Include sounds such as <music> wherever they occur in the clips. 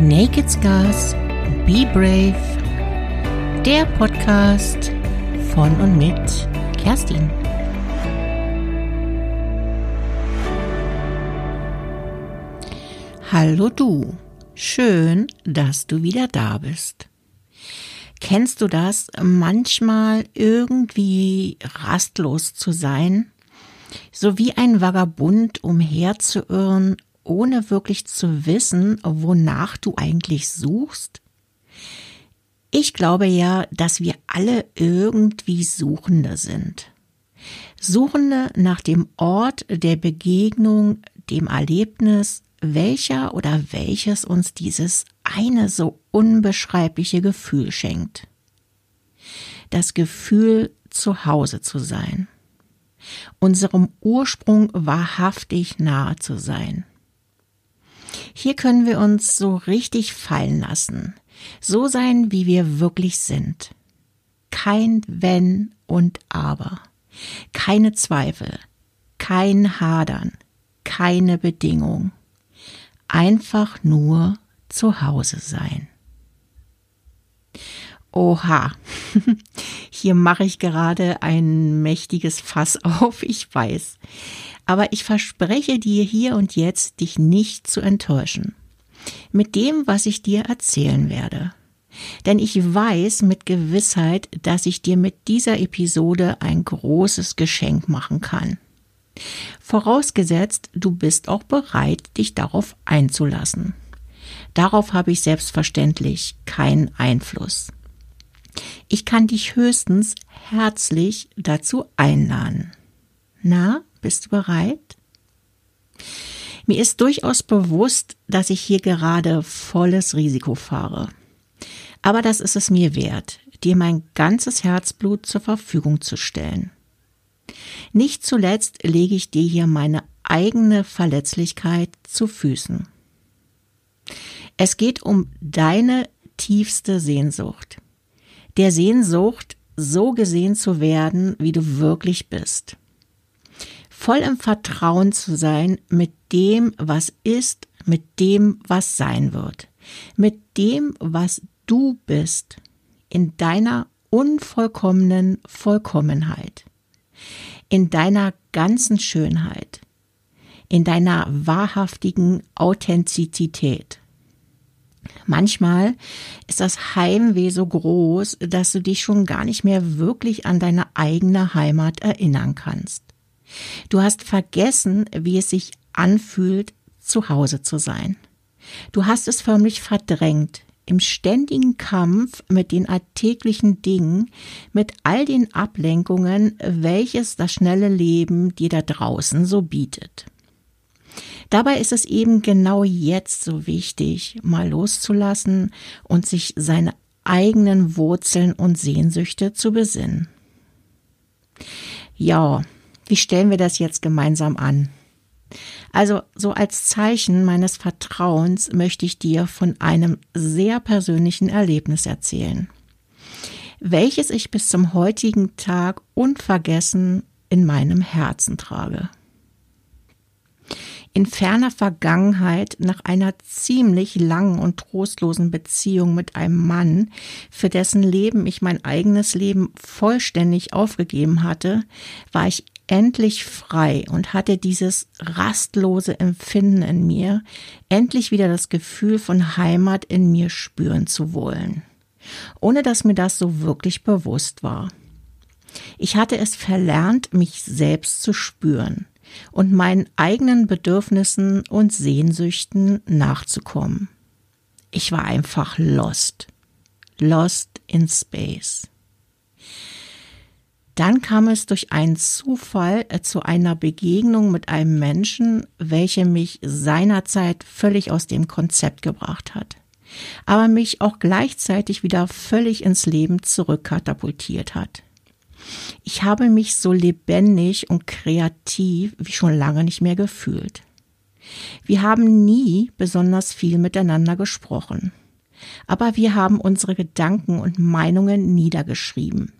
Naked Scars, Be Brave, der Podcast von und mit Kerstin. Hallo du, schön, dass du wieder da bist. Kennst du das, manchmal irgendwie rastlos zu sein? So wie ein Vagabund umherzuirren ohne wirklich zu wissen, wonach du eigentlich suchst? Ich glaube ja, dass wir alle irgendwie Suchende sind. Suchende nach dem Ort der Begegnung, dem Erlebnis, welcher oder welches uns dieses eine so unbeschreibliche Gefühl schenkt. Das Gefühl, zu Hause zu sein. Unserem Ursprung wahrhaftig nahe zu sein. Hier können wir uns so richtig fallen lassen, so sein, wie wir wirklich sind. Kein Wenn und Aber, keine Zweifel, kein Hadern, keine Bedingung. Einfach nur zu Hause sein. Oha, <laughs> hier mache ich gerade ein mächtiges Fass auf, ich weiß aber ich verspreche dir hier und jetzt, dich nicht zu enttäuschen. Mit dem, was ich dir erzählen werde. Denn ich weiß mit Gewissheit, dass ich dir mit dieser Episode ein großes Geschenk machen kann. Vorausgesetzt, du bist auch bereit, dich darauf einzulassen. Darauf habe ich selbstverständlich keinen Einfluss. Ich kann dich höchstens herzlich dazu einladen. Na, bist du bereit? Mir ist durchaus bewusst, dass ich hier gerade volles Risiko fahre. Aber das ist es mir wert, dir mein ganzes Herzblut zur Verfügung zu stellen. Nicht zuletzt lege ich dir hier meine eigene Verletzlichkeit zu Füßen. Es geht um deine tiefste Sehnsucht. Der Sehnsucht, so gesehen zu werden, wie du wirklich bist voll im Vertrauen zu sein mit dem, was ist, mit dem, was sein wird, mit dem, was du bist, in deiner unvollkommenen Vollkommenheit, in deiner ganzen Schönheit, in deiner wahrhaftigen Authentizität. Manchmal ist das Heimweh so groß, dass du dich schon gar nicht mehr wirklich an deine eigene Heimat erinnern kannst. Du hast vergessen, wie es sich anfühlt, zu Hause zu sein. Du hast es förmlich verdrängt, im ständigen Kampf mit den alltäglichen Dingen, mit all den Ablenkungen, welches das schnelle Leben dir da draußen so bietet. Dabei ist es eben genau jetzt so wichtig, mal loszulassen und sich seine eigenen Wurzeln und Sehnsüchte zu besinnen. Ja, wie stellen wir das jetzt gemeinsam an? Also so als Zeichen meines Vertrauens möchte ich dir von einem sehr persönlichen Erlebnis erzählen, welches ich bis zum heutigen Tag unvergessen in meinem Herzen trage in ferner Vergangenheit nach einer ziemlich langen und trostlosen Beziehung mit einem Mann, für dessen Leben ich mein eigenes Leben vollständig aufgegeben hatte, war ich endlich frei und hatte dieses rastlose Empfinden in mir, endlich wieder das Gefühl von Heimat in mir spüren zu wollen, ohne dass mir das so wirklich bewusst war. Ich hatte es verlernt, mich selbst zu spüren und meinen eigenen Bedürfnissen und Sehnsüchten nachzukommen. Ich war einfach lost. Lost in Space. Dann kam es durch einen Zufall äh, zu einer Begegnung mit einem Menschen, welche mich seinerzeit völlig aus dem Konzept gebracht hat, aber mich auch gleichzeitig wieder völlig ins Leben zurückkatapultiert hat. Ich habe mich so lebendig und kreativ wie schon lange nicht mehr gefühlt. Wir haben nie besonders viel miteinander gesprochen, aber wir haben unsere Gedanken und Meinungen niedergeschrieben.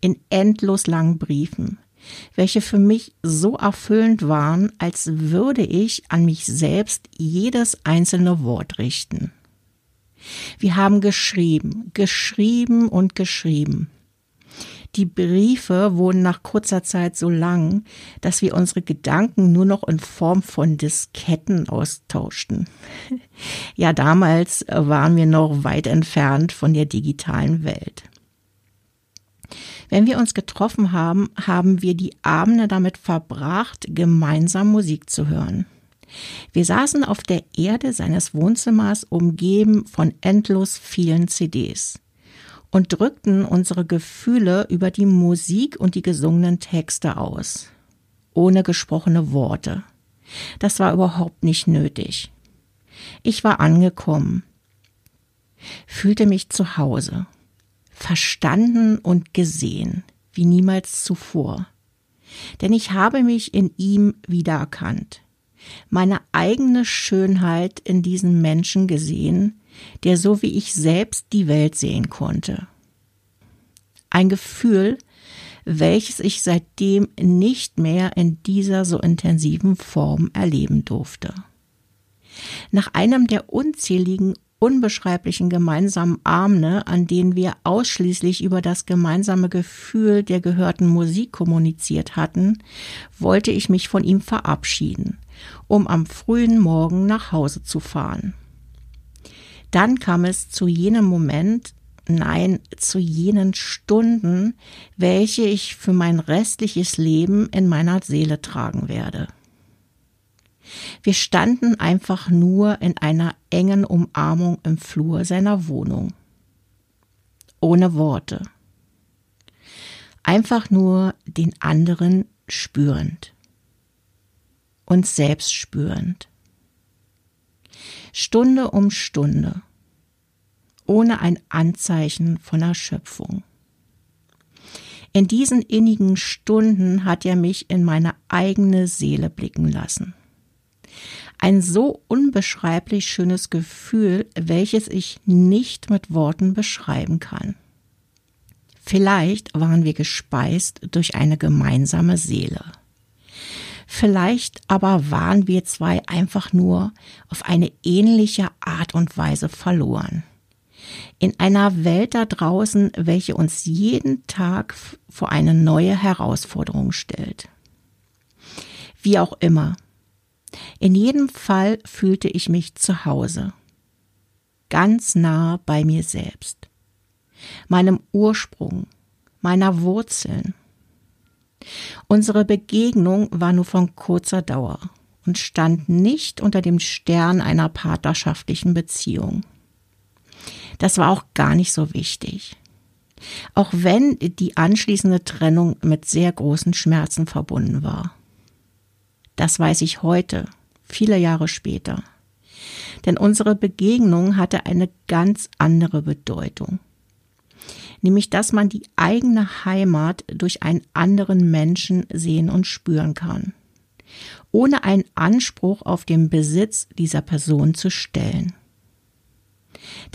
In endlos langen Briefen, welche für mich so erfüllend waren, als würde ich an mich selbst jedes einzelne Wort richten. Wir haben geschrieben, geschrieben und geschrieben. Die Briefe wurden nach kurzer Zeit so lang, dass wir unsere Gedanken nur noch in Form von Disketten austauschten. <laughs> Ja, damals waren wir noch weit entfernt von der digitalen Welt. Wenn wir uns getroffen haben, haben wir die Abende damit verbracht, gemeinsam Musik zu hören. Wir saßen auf der Erde seines Wohnzimmers umgeben von endlos vielen CDs und drückten unsere Gefühle über die Musik und die gesungenen Texte aus, ohne gesprochene Worte. Das war überhaupt nicht nötig. Ich war angekommen, fühlte mich zu Hause, verstanden und gesehen, wie niemals zuvor. Denn ich habe mich in ihm wiedererkannt, meine eigene Schönheit in diesen Menschen gesehen, der so wie ich selbst die Welt sehen konnte. Ein Gefühl, welches ich seitdem nicht mehr in dieser so intensiven Form erleben durfte. Nach einem der unzähligen unbeschreiblichen gemeinsamen Abende, an denen wir ausschließlich über das gemeinsame Gefühl der gehörten Musik kommuniziert hatten, wollte ich mich von ihm verabschieden, um am frühen Morgen nach Hause zu fahren. Dann kam es zu jenem Moment, nein, zu jenen Stunden, welche ich für mein restliches Leben in meiner Seele tragen werde. Wir standen einfach nur in einer engen Umarmung im Flur seiner Wohnung. Ohne Worte. Einfach nur den anderen spürend. Uns selbst spürend. Stunde um Stunde, ohne ein Anzeichen von Erschöpfung. In diesen innigen Stunden hat er mich in meine eigene Seele blicken lassen. Ein so unbeschreiblich schönes Gefühl, welches ich nicht mit Worten beschreiben kann. Vielleicht waren wir gespeist durch eine gemeinsame Seele. Vielleicht aber waren wir zwei einfach nur auf eine ähnliche Art und Weise verloren. In einer Welt da draußen, welche uns jeden Tag vor eine neue Herausforderung stellt. Wie auch immer. In jedem Fall fühlte ich mich zu Hause. Ganz nah bei mir selbst. Meinem Ursprung, meiner Wurzeln Unsere Begegnung war nur von kurzer Dauer und stand nicht unter dem Stern einer partnerschaftlichen Beziehung. Das war auch gar nicht so wichtig. Auch wenn die anschließende Trennung mit sehr großen Schmerzen verbunden war. Das weiß ich heute, viele Jahre später. Denn unsere Begegnung hatte eine ganz andere Bedeutung nämlich dass man die eigene Heimat durch einen anderen Menschen sehen und spüren kann, ohne einen Anspruch auf den Besitz dieser Person zu stellen.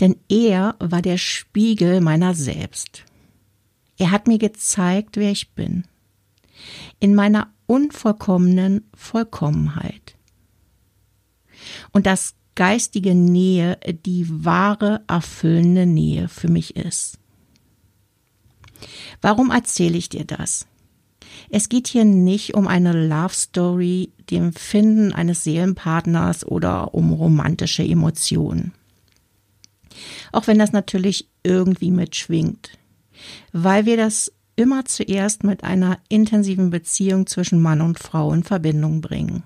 Denn er war der Spiegel meiner selbst. Er hat mir gezeigt, wer ich bin, in meiner unvollkommenen Vollkommenheit. Und dass geistige Nähe die wahre, erfüllende Nähe für mich ist. Warum erzähle ich dir das? Es geht hier nicht um eine Love Story, dem Finden eines Seelenpartners oder um romantische Emotionen. Auch wenn das natürlich irgendwie mitschwingt, weil wir das immer zuerst mit einer intensiven Beziehung zwischen Mann und Frau in Verbindung bringen.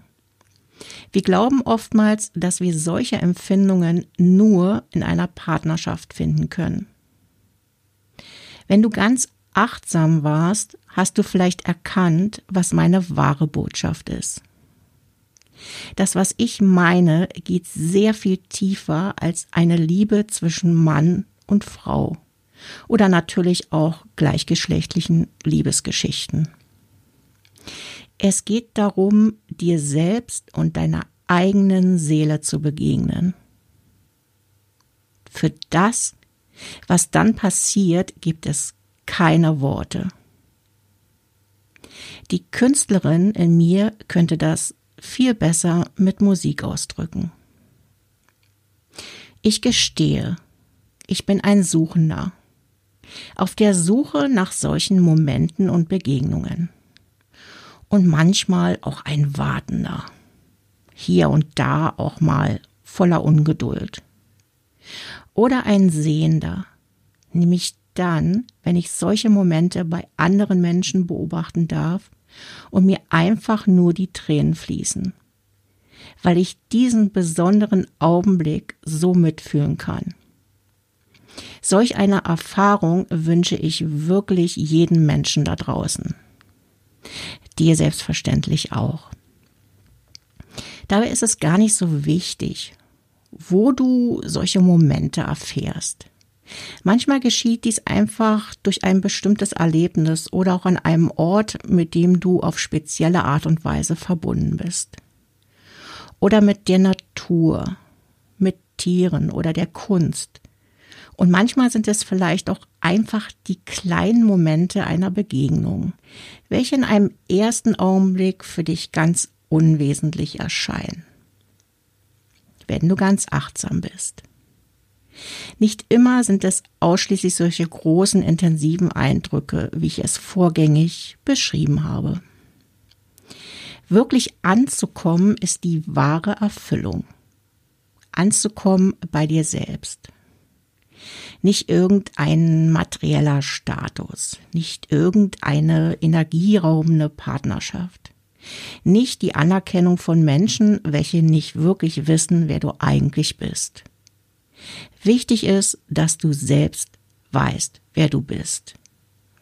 Wir glauben oftmals, dass wir solche Empfindungen nur in einer Partnerschaft finden können. Wenn du ganz achtsam warst, hast du vielleicht erkannt, was meine wahre Botschaft ist. Das, was ich meine, geht sehr viel tiefer als eine Liebe zwischen Mann und Frau oder natürlich auch gleichgeschlechtlichen Liebesgeschichten. Es geht darum, dir selbst und deiner eigenen Seele zu begegnen. Für das, was dann passiert, gibt es keine Worte. Die Künstlerin in mir könnte das viel besser mit Musik ausdrücken. Ich gestehe, Ich bin ein Suchender. Auf der Suche nach solchen Momenten und Begegnungen. Und manchmal auch ein Wartender. Hier und da auch mal voller Ungeduld. Oder ein Sehender. Nämlich dann, wenn ich solche Momente bei anderen Menschen beobachten darf und mir einfach nur die Tränen fließen, weil ich diesen besonderen Augenblick so mitfühlen kann. Solch eine Erfahrung wünsche ich wirklich jedem Menschen da draußen. Dir selbstverständlich auch. Dabei ist es gar nicht so wichtig, wo du solche Momente erfährst. Manchmal geschieht dies einfach durch ein bestimmtes Erlebnis oder auch an einem Ort, mit dem du auf spezielle Art und Weise verbunden bist. Oder mit der Natur, mit Tieren oder der Kunst. Und manchmal sind es vielleicht auch einfach die kleinen Momente einer Begegnung, welche in einem ersten Augenblick für dich ganz unwesentlich erscheinen. Wenn du ganz achtsam bist. Nicht immer sind es ausschließlich solche großen, intensiven Eindrücke, wie ich es vorgängig beschrieben habe. Wirklich anzukommen ist die wahre Erfüllung. Anzukommen bei dir selbst. Nicht irgendein materieller Status, nicht irgendeine energieraubende Partnerschaft, nicht die Anerkennung von Menschen, welche nicht wirklich wissen, wer du eigentlich bist. Wichtig ist, dass du selbst weißt, wer du bist.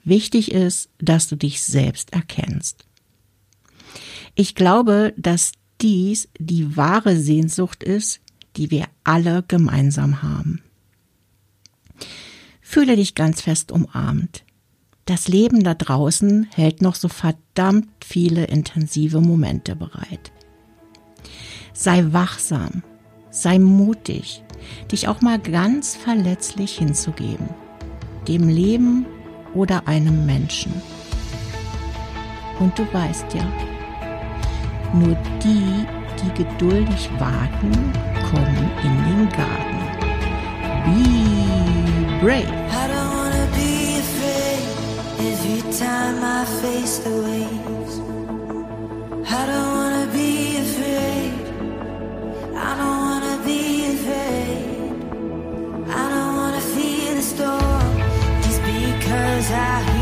Wichtig ist, dass du dich selbst erkennst. Ich glaube, dass dies die wahre Sehnsucht ist, die wir alle gemeinsam haben. Fühle dich ganz fest umarmt. Das Leben da draußen hält noch so verdammt viele intensive Momente bereit. Sei wachsam, sei mutig, dich auch mal ganz verletzlich hinzugeben, dem Leben oder einem Menschen. Und du weißt ja, nur die, die geduldig warten, kommen in den Garten. Be brave. Time I face the waves. I don't wanna be afraid. I don't wanna be afraid. I don't wanna feel the storm just because I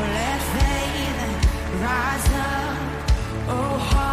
let faith rise up. Oh,